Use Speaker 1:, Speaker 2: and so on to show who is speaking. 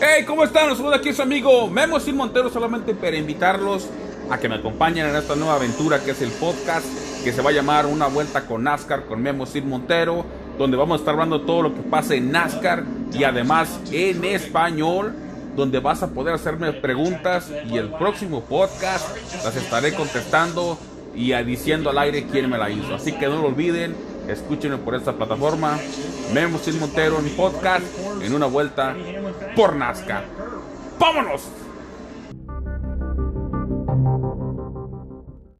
Speaker 1: Hey, ¿cómo están? Saluda aquí su amigo Memo Sin Montero solamente para invitarlos a que me acompañen en esta nueva aventura que es el podcast que se va a llamar Una Vuelta con NASCAR con Memo Sin Montero, donde vamos a estar hablando todo lo que pasa en NASCAR y además en español, donde vas a poder hacerme preguntas y el próximo podcast las estaré contestando y diciendo al aire quién me la hizo. Así que no lo olviden, escúchenme por esta plataforma, Memo Sin Montero en podcast, en una vuelta por NASCAR. ¡Vámonos!